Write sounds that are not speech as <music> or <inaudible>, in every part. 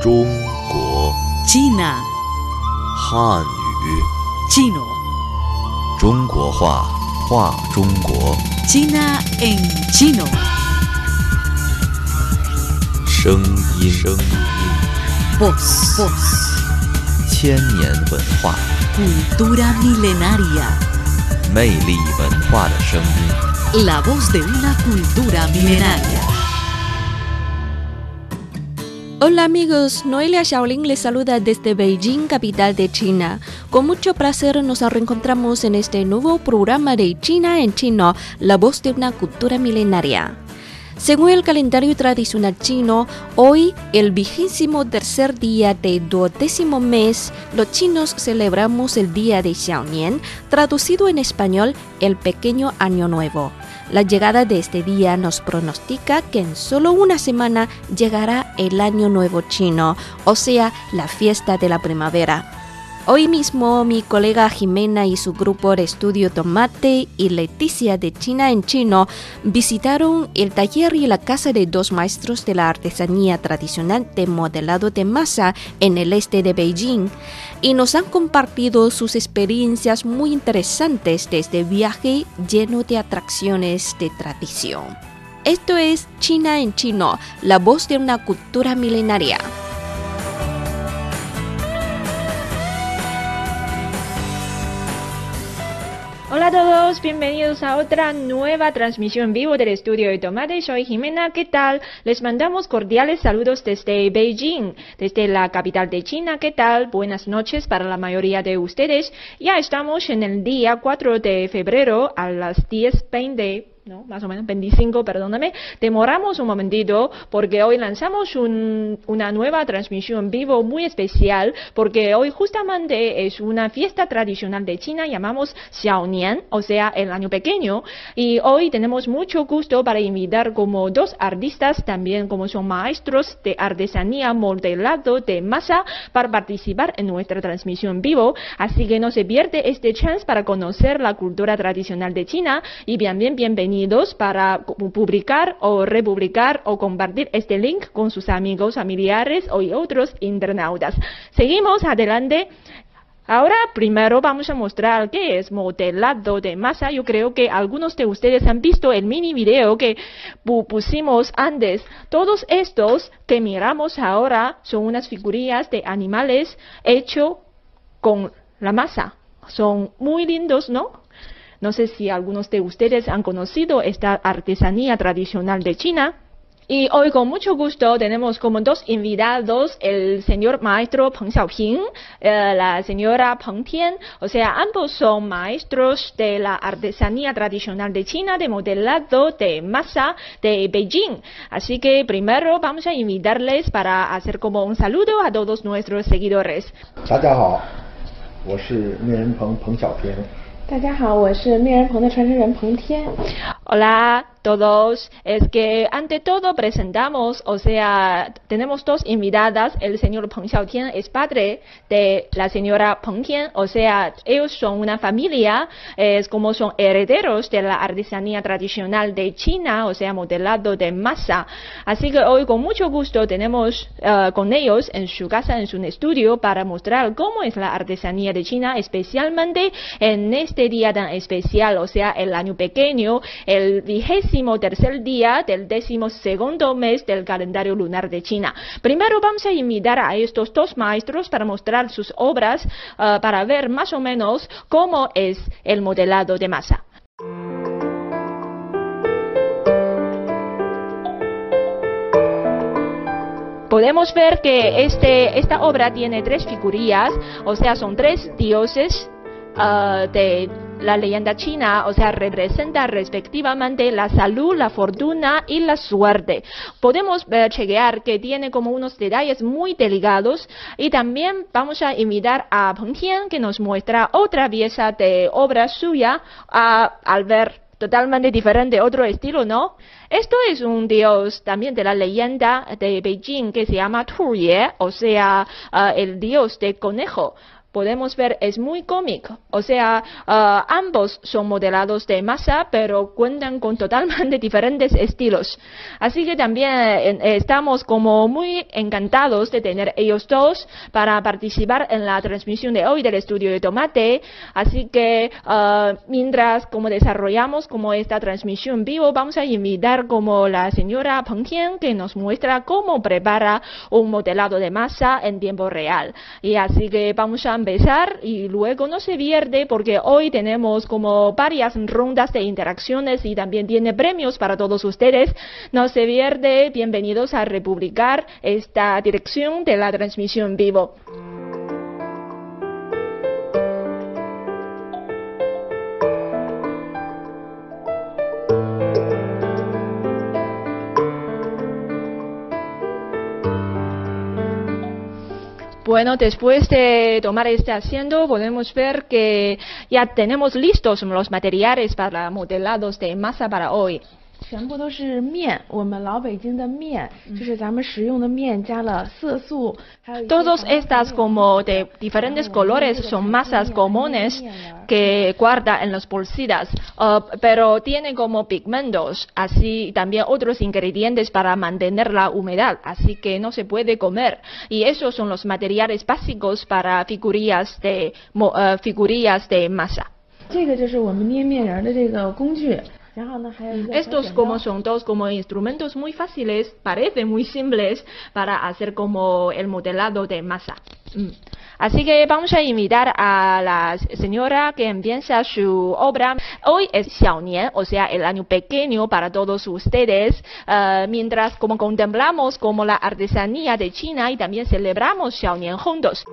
中国 China, 汉语 chino, 中国话话中国 China en chino. 声音声音 Voz, voz, 千年文化 cultura milenaria. 魅力文化的声音。 La voz de una cultura milenaria. Hola amigos, Noelia Shaolin les saluda desde Beijing, capital de China. Con mucho placer nos reencontramos en este nuevo programa de China en chino, la voz de una cultura milenaria. Según el calendario tradicional chino, hoy, el vigésimo tercer día del duodécimo mes, los chinos celebramos el día de Xiaonian, traducido en español, el pequeño año nuevo. La llegada de este día nos pronostica que en solo una semana llegará el año nuevo chino, o sea, la fiesta de la primavera. Hoy mismo mi colega Jimena y su grupo de estudio Tomate y Leticia de China en Chino visitaron el taller y la casa de dos maestros de la artesanía tradicional de modelado de masa en el este de Beijing y nos han compartido sus experiencias muy interesantes de este viaje lleno de atracciones de tradición. Esto es China en Chino, la voz de una cultura milenaria. Todos, bienvenidos a otra nueva transmisión vivo del estudio de Tomate. Soy Jimena, ¿qué tal? Les mandamos cordiales saludos desde Beijing, desde la capital de China, ¿qué tal? Buenas noches para la mayoría de ustedes. Ya estamos en el día 4 de febrero a las 10.20 ¿no? Más o menos 25, perdóname. Demoramos un momentito porque hoy lanzamos un, una nueva transmisión vivo muy especial porque hoy justamente es una fiesta tradicional de China, llamamos Xiaonian, o sea, el año pequeño. Y hoy tenemos mucho gusto para invitar como dos artistas, también como son maestros de artesanía modelado de masa, para participar en nuestra transmisión vivo. Así que no se pierde este chance para conocer la cultura tradicional de China y bien, bien, para publicar o republicar o compartir este link con sus amigos, familiares o otros internautas. Seguimos adelante. Ahora primero vamos a mostrar qué es modelado de masa. Yo creo que algunos de ustedes han visto el mini video que pusimos antes. Todos estos que miramos ahora son unas figurillas de animales hechos con la masa. Son muy lindos, ¿no? No sé si algunos de ustedes han conocido esta artesanía tradicional de China. Y hoy con mucho gusto tenemos como dos invitados el señor maestro Peng Xiaoping, eh, la señora Peng Tian, o sea, ambos son maestros de la artesanía tradicional de China de modelado de masa de Beijing. Así que primero vamos a invitarles para hacer como un saludo a todos nuestros seguidores. 大家好，我是面人棚彭小平。 大家好，我是面人棚的传承人彭天。Hola todos, es que ante todo presentamos, o sea, tenemos dos invitadas, el señor Peng Xiaotian es padre de la señora Peng Tian, o sea, ellos son una familia, es como son herederos de la artesanía tradicional de China, o sea, modelado de masa. Así que hoy con mucho gusto tenemos uh, con ellos en su casa, en su estudio, para mostrar cómo es la artesanía de China, especialmente en este día tan especial, o sea, el año pequeño, el vigésimo tercer día del décimo segundo mes del calendario lunar de China. Primero vamos a invitar a estos dos maestros para mostrar sus obras, uh, para ver más o menos cómo es el modelado de masa. Podemos ver que este, esta obra tiene tres figurillas, o sea, son tres dioses uh, de la leyenda china, o sea, representa respectivamente la salud, la fortuna y la suerte. Podemos ver, chequear que tiene como unos detalles muy delicados y también vamos a invitar a Peng Tian que nos muestra otra pieza de obra suya uh, al ver totalmente diferente, otro estilo, ¿no? Esto es un dios también de la leyenda de Beijing que se llama Tu Ye, o sea, uh, el dios de conejo. Podemos ver es muy cómico. O sea, ah, ambos son modelados de masa, pero cuentan con totalmente <laughs> diferentes estilos. Así que también eh, estamos como muy encantados de tener ellos dos para participar en la transmisión de hoy del estudio de tomate. Así que ah, mientras como desarrollamos como esta transmisión vivo, vamos a invitar como la señora Peng Tian que nos muestra cómo prepara un modelado de masa en tiempo real. Y así que vamos a empezar y luego no se pierde porque hoy tenemos como varias rondas de interacciones y también tiene premios para todos ustedes. No se pierde, bienvenidos a republicar esta dirección de la transmisión vivo. Bueno, después de tomar este asiento, podemos ver que ya tenemos listos los materiales para modelados de masa para hoy. 全部都是面，我们老北京的面，就是咱们食用的面，加了色素，还有一些 Todos 防腐 estas 剂 como de diferentes colores son masas comunes que guarda en las bolsitas, uh, pero tiene como pigmentos, así también otros ingredientes para mantener la humedad, así que no se puede comer. Y esos son los materiales básicos para figurillas de, mo- uh, figurillas de masa. 这个就是我们捏面人儿的这个工具，然后呢还有一个小 Estos 剪 como 刀 son dos como instrumentos muy fáciles, parecen muy simples para hacer como el modelado de masa. Mm. Así que vamos a invitar a la señora que empieza su obra. Hoy es Xiaonian, o sea, el año pequeño para todos ustedes, eh, mientras como contemplamos como la artesanía de China y también celebramos Xiaonian juntos.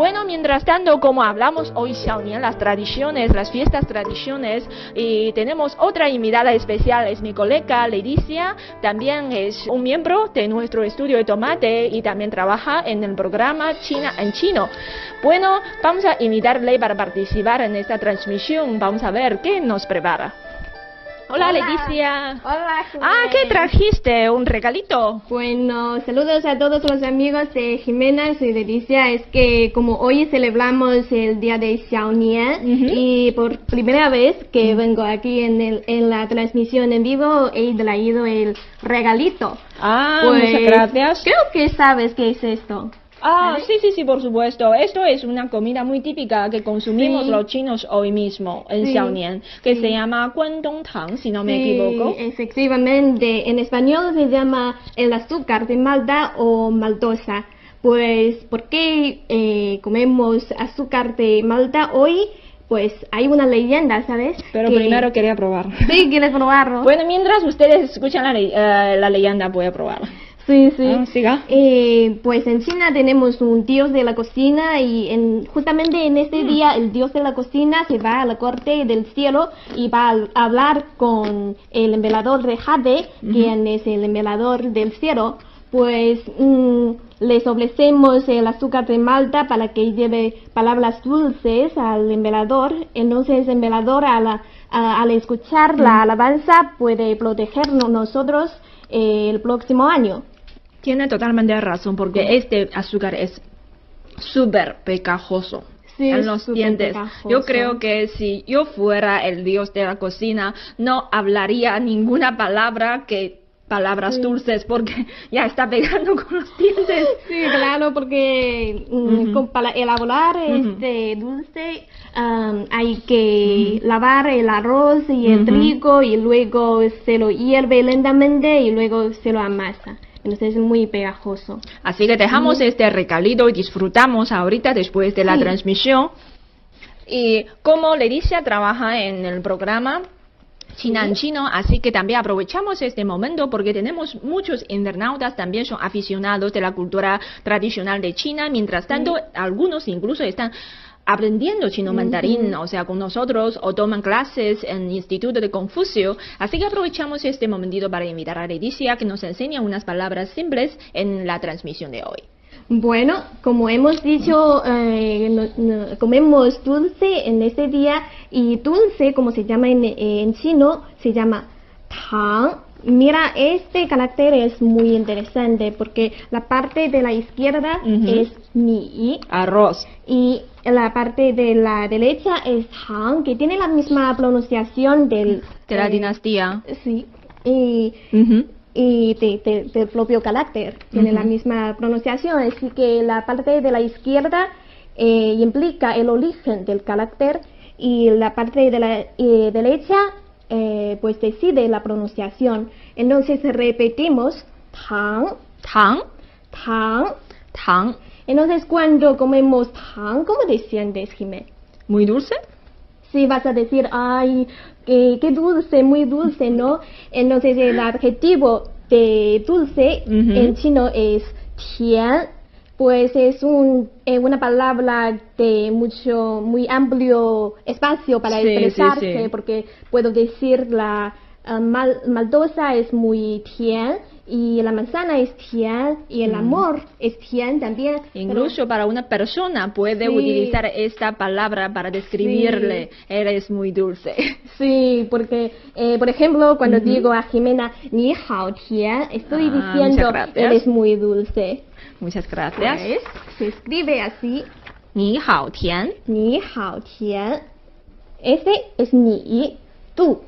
Bueno, mientras tanto, como hablamos hoy Xiaonian, las tradiciones, las fiestas tradiciones, y tenemos otra invitada especial, es mi colega Leticia, también es un miembro de nuestro estudio de tomate y también trabaja en el programa China en Chino. Bueno, vamos a invitarle para participar en esta transmisión, vamos a ver qué nos prepara. Hola, Leticia. Hola, Ah, ¿qué trajiste? ¿Un regalito? Bueno, saludos a todos los amigos de Jimena, soy Leticia. Es que como hoy celebramos el día de Xiaonian y por primera vez que vengo aquí en, el, en la transmisión en vivo he traído el regalito. Ah, Pues, muchas gracias. Creo que sabes qué es esto. Ah, sí, sí, sí, por supuesto. Esto es una comida muy típica que consumimos Sí. los chinos hoy mismo en Sí, Xiaonian, que se llama Guangdong Tang, si no me Sí, equivoco. Efectivamente, en español se llama el azúcar de Malta o maltosa. Pues, ¿por qué eh, comemos azúcar de Malta hoy? Pues hay una leyenda, ¿sabes? Pero Que- primero quería probar. Sí, ¿quieres probarlo? Bueno, mientras ustedes escuchan la, le- eh, la leyenda, voy a probarla. Sí, sí. Ah, siga. Eh, pues en China tenemos un dios de la cocina y en, justamente en Mm. este día el dios de la cocina se va a la corte del cielo y va a hablar con el emperador de Jade, quien es el emperador del cielo. Pues mm, les ofrecemos el azúcar de Malta para que lleve palabras dulces al emperador. Entonces el emperador a la- a- al escuchar Mm. la alabanza puede protegernos nosotros eh, el próximo año. Tiene totalmente razón, porque este azúcar es súper pegajoso. Sí, en los dientes. pegajoso. Yo creo que si yo fuera el dios de la cocina, no hablaría ninguna palabra que palabras dulces, porque <laughs> ya está pegando con los dientes. <laughs> Sí, claro, porque mm, con- para elaborar este dulce hay que lavar el arroz y el trigo y luego se lo hierve lentamente y luego se lo amasa. Entonces es muy pegajoso. Así que dejamos este recalito y disfrutamos ahorita después de la Sí. transmisión. Y como Leticia trabaja en el programa China en Chino, así que también aprovechamos este momento porque tenemos muchos internautas también son aficionados de la cultura tradicional de China. Mientras tanto, algunos incluso están aprendiendo chino mandarín, o sea, con nosotros, o toman clases en el Instituto de Confucio. Así que aprovechamos este momentito para invitar a Leticia que nos enseñe unas palabras simples en la transmisión de hoy. Bueno, como hemos dicho, eh, no- no- comemos dulce en este día y dulce, como se llama en, en chino, se llama tang. Mira, este carácter es muy interesante porque la parte de la izquierda es ni Arroz. y la parte de la derecha es han, que tiene la misma pronunciación del... De la eh, dinastía. Sí, y, y de- de- del propio carácter, tiene la misma pronunciación, así que la parte de la izquierda eh, implica el origen del carácter y la parte de la eh, derecha eh, pues decide la pronunciación. Entonces repetimos tang, Tang. tang. Tang. Entonces cuando comemos tang, ¿cómo desciendes, Jimé? Muy dulce. Sí, vas a decir, ay, qué, qué dulce, muy dulce, ¿no? Entonces el adjetivo de dulce Ujú. en chino es tian, pues es un, eh, una palabra de mucho, muy amplio espacio para Sí, expresarse, sí. porque puedo decir la mal- maldosa es muy tian y la manzana es tian y el amor es tian también. pero- Incluso para una persona puede utilizar esta palabra para describirle. Eres muy dulce. <laughs> Sí, porque, eh, por ejemplo, cuando digo a Jimena, ni hao estoy Ah, diciendo, eres muy dulce. Muchas gracias. Pues, se escribe así, Ni hao tian. ni hao tian. Este es ni, tú,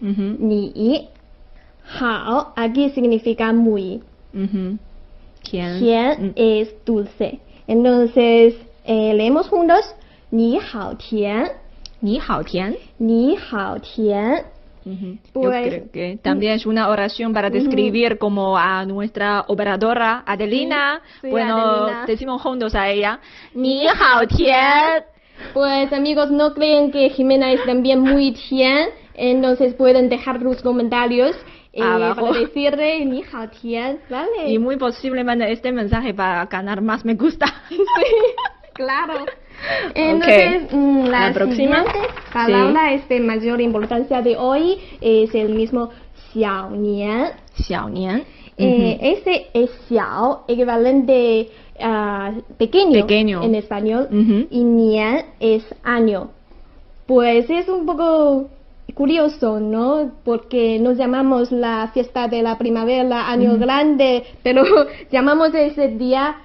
Ujú, ni. Hao, aquí significa muy. Tian. Tian Mm. es dulce. Entonces, eh, leemos juntos, ni hao tian, Ni hao tian. ni hao tian. Pues- Yo creo que también es una oración para describir como a nuestra operadora Adelina. Sí, bueno, Adelina. decimos juntos a ella. <laughs> Ni hao tian. Pues amigos, no creen que Jimena es también muy tian, entonces pueden dejar los comentarios eh, Abajo. para <laughs> decirle ni hao tian, ¿vale? Y muy posiblemente este mensaje para ganar más me gusta. <laughs> Claro. <laughs> Entonces, mm, la, La próxima. siguiente palabra es de mayor importancia de hoy es el mismo xiao nian. Xiao nian. Eh, ese es xiao, equivalente a pequeño, Pequeño. en español, y nian es año. Pues es un poco curioso, ¿no? Porque nos llamamos la fiesta de la primavera, año grande, pero <laughs> llamamos ese día.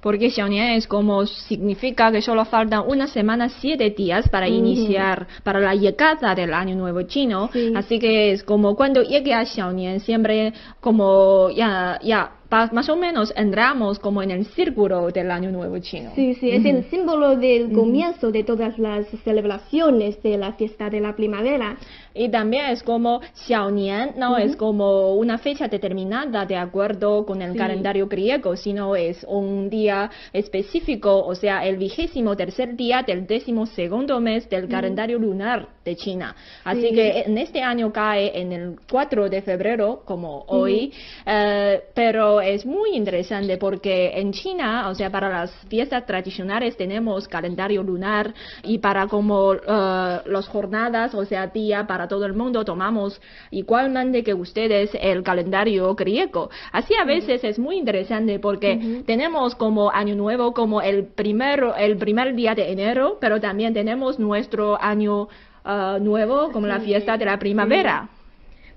Porque Xiaonian es como significa que solo faltan una semana, siete días para iniciar, para la llegada del año nuevo chino. Sí. Así que es como cuando llegue a Xiaonian, siempre como ya, ya, más o menos entramos como en el círculo del año nuevo chino. Sí, sí, es el símbolo del comienzo de todas las celebraciones de la fiesta de la primavera. Y también es como Xiaonian, no es como una fecha determinada de acuerdo con el Sí. calendario griego, sino es un día específico, o sea, el vigésimo tercer día del décimo segundo mes del calendario lunar de China. Así Sí. que en este año cae en el 4 de febrero, como hoy, eh, pero es muy interesante porque en China, o sea, para las fiestas tradicionales tenemos calendario lunar y para como eh, las jornadas, o sea, día para todo el mundo tomamos igualmente que ustedes el calendario griego. Así a veces es muy interesante porque tenemos como año nuevo como el primero, el primer día de enero, pero también tenemos nuestro año eh, nuevo como la fiesta de la primavera.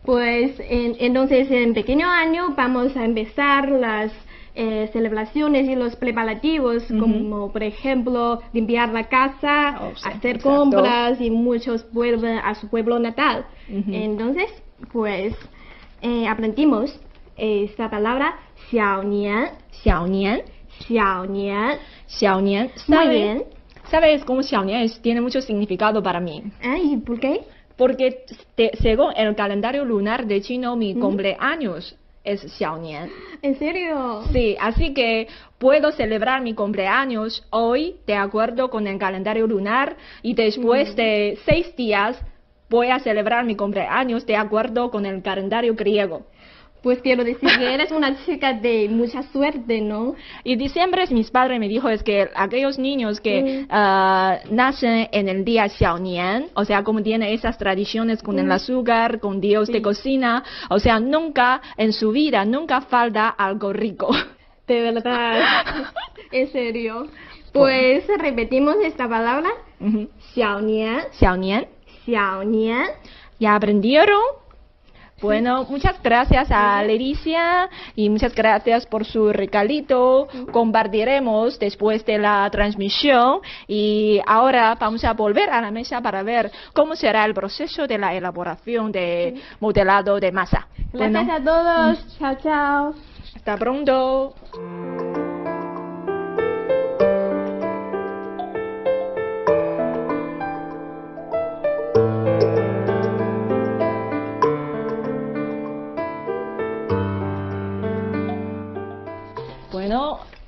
Pues en- entonces en pequeño año vamos a empezar las eh, celebraciones y los preparativos, como por ejemplo limpiar la casa, Oh, sí, hacer exacto. compras y muchos vuelven a su pueblo natal. Entonces, pues eh, aprendimos esta palabra xiao nian, xiao nian. Bien. ¿Sabes cómo es- tiene mucho significado para mí? Ah, ¿Y por qué? Porque te- según el calendario lunar de chino, mi cumpleaños es Xiaonian. ¿En serio? Sí, así que puedo celebrar mi cumpleaños hoy de acuerdo con el calendario lunar y después de seis días voy a celebrar mi cumpleaños de acuerdo con el calendario griego. Pues quiero decir que eres una chica de mucha suerte, ¿no? Y diciembre mis padres me dijo es que aquellos niños que Mm. ah, nacen en el día Xiaonian, o sea, como tienen esas tradiciones con Mm. el azúcar, con Dios de cocina, o sea, nunca en su vida, nunca falta algo rico. De verdad. <laughs> en serio. Pues repetimos esta palabra. Ujú. Xiao nian, Xiaonian, xiao nian. ¿ya aprendieron? Bueno, muchas gracias a Leticia y muchas gracias por su regalito. Compartiremos después de la transmisión y ahora vamos a volver a la mesa para ver cómo será el proceso de la elaboración de modelado de masa. Gracias Bueno, a todos. Chao, chao. hasta pronto.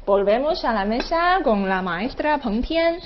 Volvemos a la mesa con la maestra Peng Tian.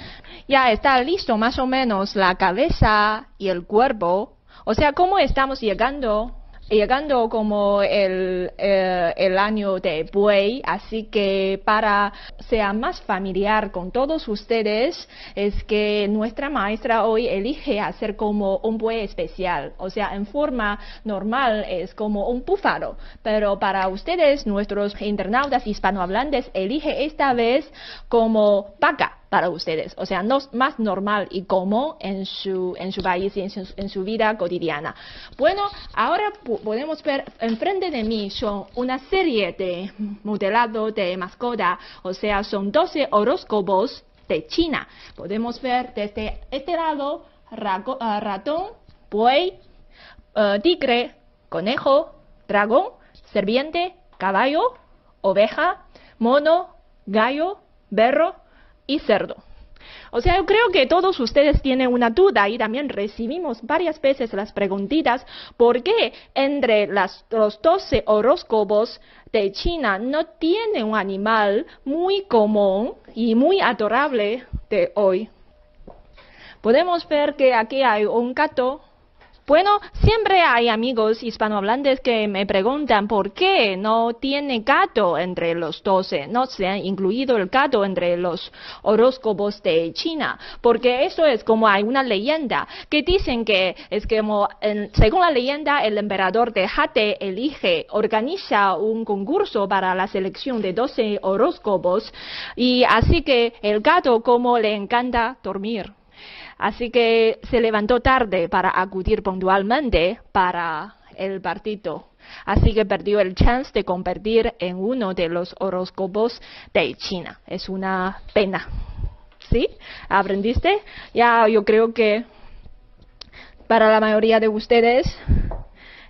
Ya está listo más o menos la cabeza y el cuerpo. O sea, ¿cómo estamos llegando? Llegando como el, eh, el año de buey, así que para ser más familiar con todos ustedes, es que nuestra maestra hoy elige hacer como un buey especial. O sea, en forma normal es como un búfalo, pero para ustedes, nuestros internautas hispanohablantes, elige esta vez como vaca para ustedes, o sea, no más normal y común en su, en su país y en su, en su vida cotidiana. Bueno, ahora po- podemos ver enfrente de mí son una serie de modelado de mascota, o sea, son 12 horóscopos de China. Podemos ver desde este lado ah, ratón, buey, eh, tigre, conejo, dragón, serpiente, caballo, oveja, mono, gallo, berro y cerdo. O sea, yo creo que todos ustedes tienen una duda y también recibimos varias veces las preguntitas por qué entre los 12 horóscopos de China no tiene un animal muy común y muy adorable de hoy. Podemos ver que aquí hay un gato. Bueno, siempre hay amigos hispanohablantes que me preguntan por qué no tiene gato entre los 12, no se ha incluido el gato entre los horóscopos de China, porque eso es como hay una leyenda que dicen que es como, según la leyenda, el emperador de Hate elige, organiza un concurso para la selección de 12 horóscopos y así que el gato como le encanta dormir. Así que se levantó tarde para acudir puntualmente para el partido. Así que perdió el chance de convertir en uno de los horóscopos de China. Es una pena. ¿Sí? ¿Aprendiste? Ya yo creo que para la mayoría de ustedes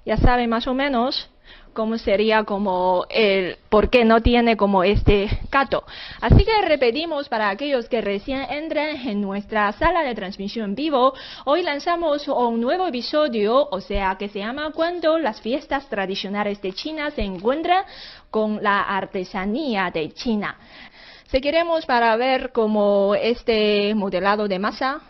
ya saben más o menos cómo sería como el por qué no tiene como este gato. Así que repetimos para aquellos que recién entran en nuestra sala de transmisión vivo, hoy lanzamos un nuevo episodio, o sea, que se llama Cuando las fiestas tradicionales de China se encuentran con la artesanía de China. Seguiremos para ver como este modelado de masa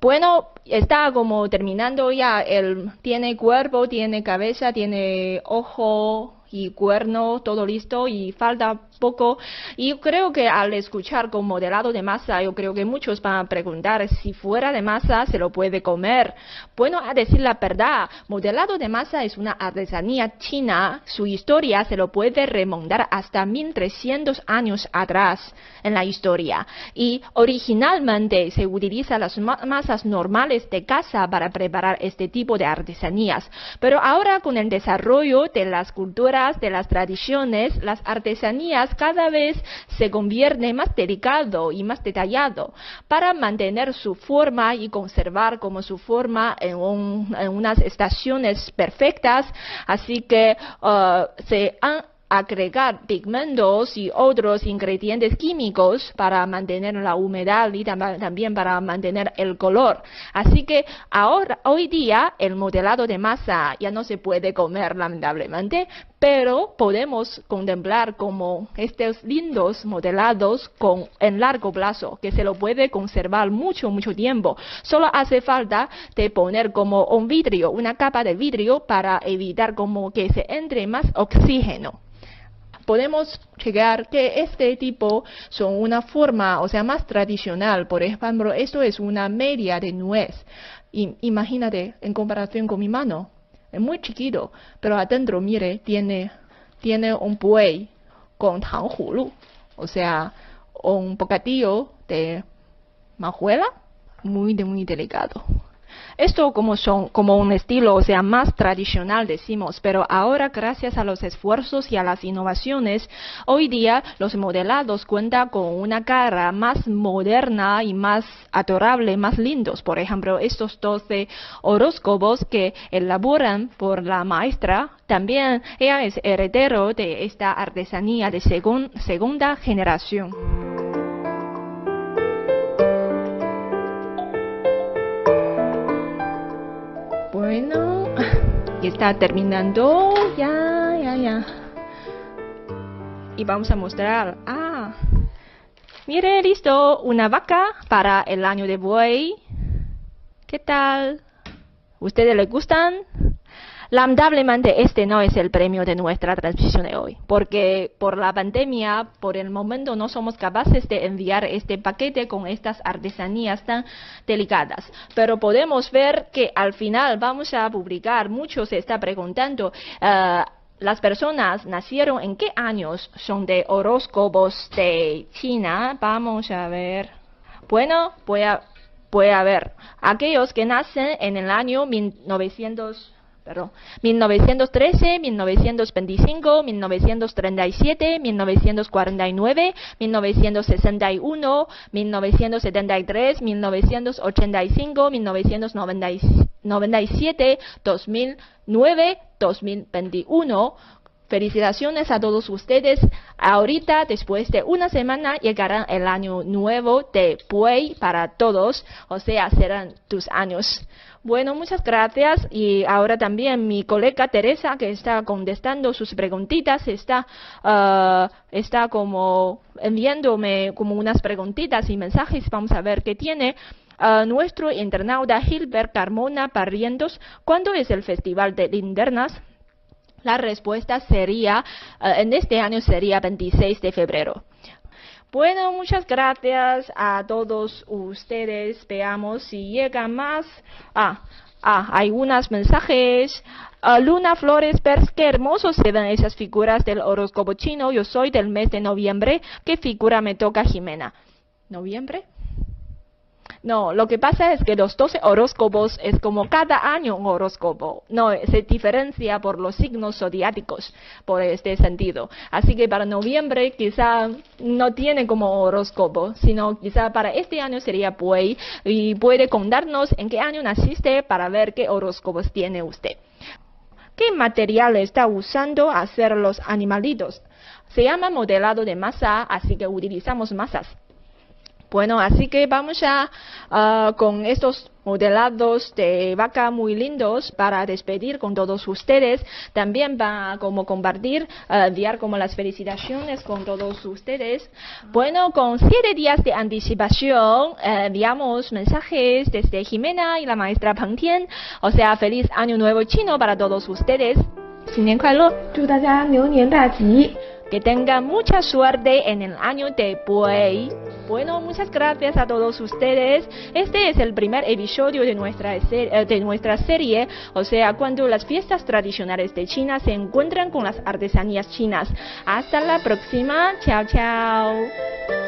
bueno, está como terminando ya. El, tiene cuerpo, tiene cabeza, tiene ojo y cuerno, todo listo y falta poco. Y creo que al escuchar con modelado de masa, yo creo que muchos van a preguntar si fuera de masa se lo puede comer. Bueno, a decir la verdad, modelado de masa es una artesanía china. Su historia se lo puede remontar hasta 1300 años atrás en la historia. Y originalmente se utilizan las ma- masas normales de casa para preparar este tipo de artesanías. Pero ahora con el desarrollo de las culturas, de las tradiciones, las artesanías cada vez se convierten más delicado y más detallado para mantener su forma y conservar como su forma en, un- en unas estaciones perfectas. Así que eh, se han agregar pigmentos y otros ingredientes químicos para mantener la humedad y tam- también para mantener el color. Así que ahora, hoy día, el modelado de masa ya no se puede comer lamentablemente, pero podemos contemplar como estos lindos modelados con, en largo plazo, que se lo puede conservar mucho, mucho tiempo. Solo hace falta de poner como un vidrio, una capa de vidrio para evitar como que se entre más oxígeno podemos llegar que este tipo son una forma, o sea, más tradicional. Por ejemplo, esto es una media de nuez. Imagínate, en comparación con mi mano, es muy chiquito, pero adentro, mire, tiene, tiene un buey con tanghulu, o sea, un bocadillo de majuela, muy, muy delicado. Esto como son como un estilo, o sea, más tradicional decimos, pero ahora gracias a los esfuerzos y a las innovaciones, hoy día los modelados cuentan con una cara más moderna y más adorable, más lindos. Por ejemplo, estos 12 horóscopos que elaboran por la maestra, también ella es heredero de esta artesanía de segun- segunda generación. Bueno, <laughs> y está terminando. Ya, ya, ya. Y vamos a mostrar. Ah, mire, listo. Una vaca para el año de buey. ¿Qué tal? ¿Ustedes les gustan? Lamentablemente este no es el premio de nuestra transmisión de hoy, porque por la pandemia, por el momento no somos capaces de enviar este paquete con estas artesanías tan delicadas. Pero podemos ver que al final vamos a publicar, muchos se está preguntando, eh, las personas nacieron en qué años son de horóscopos de China. Vamos a ver. Bueno, voy a, voy a ver. Aquellos que nacen en el año 1900 perdón, 1913, 1925, 1937, 1949, 1961, 1973, 1985, 1997, 2009, 2021. Felicitaciones a todos ustedes. Ahorita, después de una semana, llegará el año nuevo de Puey para todos, o sea, serán tus años. Bueno, muchas gracias. Y ahora también mi colega Teresa, que está contestando sus preguntitas, está, ah, está como enviándome como unas preguntitas y mensajes. Vamos a ver qué tiene. Ah, nuestro internauta Gilbert Carmona Parrientos, ¿cuándo es el Festival de Linternas? La respuesta sería, eh, en este año sería 26 de febrero. Bueno, muchas gracias a todos ustedes. Veamos si llega más. Ah, ah hay unos mensajes. Ah, Luna Flores Pers, qué hermosos se ven esas figuras del horóscopo chino. Yo soy del mes de noviembre. ¿Qué figura me toca, Jimena? ¿Noviembre? No, lo que pasa es que los 12 horóscopos es como cada año un horóscopo. No, se diferencia por los signos zodiáticos, por este sentido. Así que para noviembre quizá no tiene como horóscopo, sino quizá para este año sería Puey y puede contarnos en qué año naciste para ver qué horóscopos tiene usted. ¿Qué material está usando hacer los animalitos? Se llama modelado de masa, así que utilizamos masas. Bueno, así que vamos a ah, con estos modelados de vaca muy lindos para despedir con todos ustedes. También va a como compartir, ah, enviar como las felicitaciones con todos ustedes. Bueno, con siete días de anticipación eh, enviamos mensajes desde Jimena y la maestra Peng Tian. O sea, feliz año nuevo chino para todos ustedes. 新年快乐！祝大家牛年大吉！ Que tengan mucha suerte en el año de Buey. Bueno, muchas gracias a todos ustedes. Este es el primer episodio de nuestra, ser- eh, de nuestra serie, o sea, cuando las fiestas tradicionales de China se encuentran con las artesanías chinas. Hasta la próxima. Chao, chao.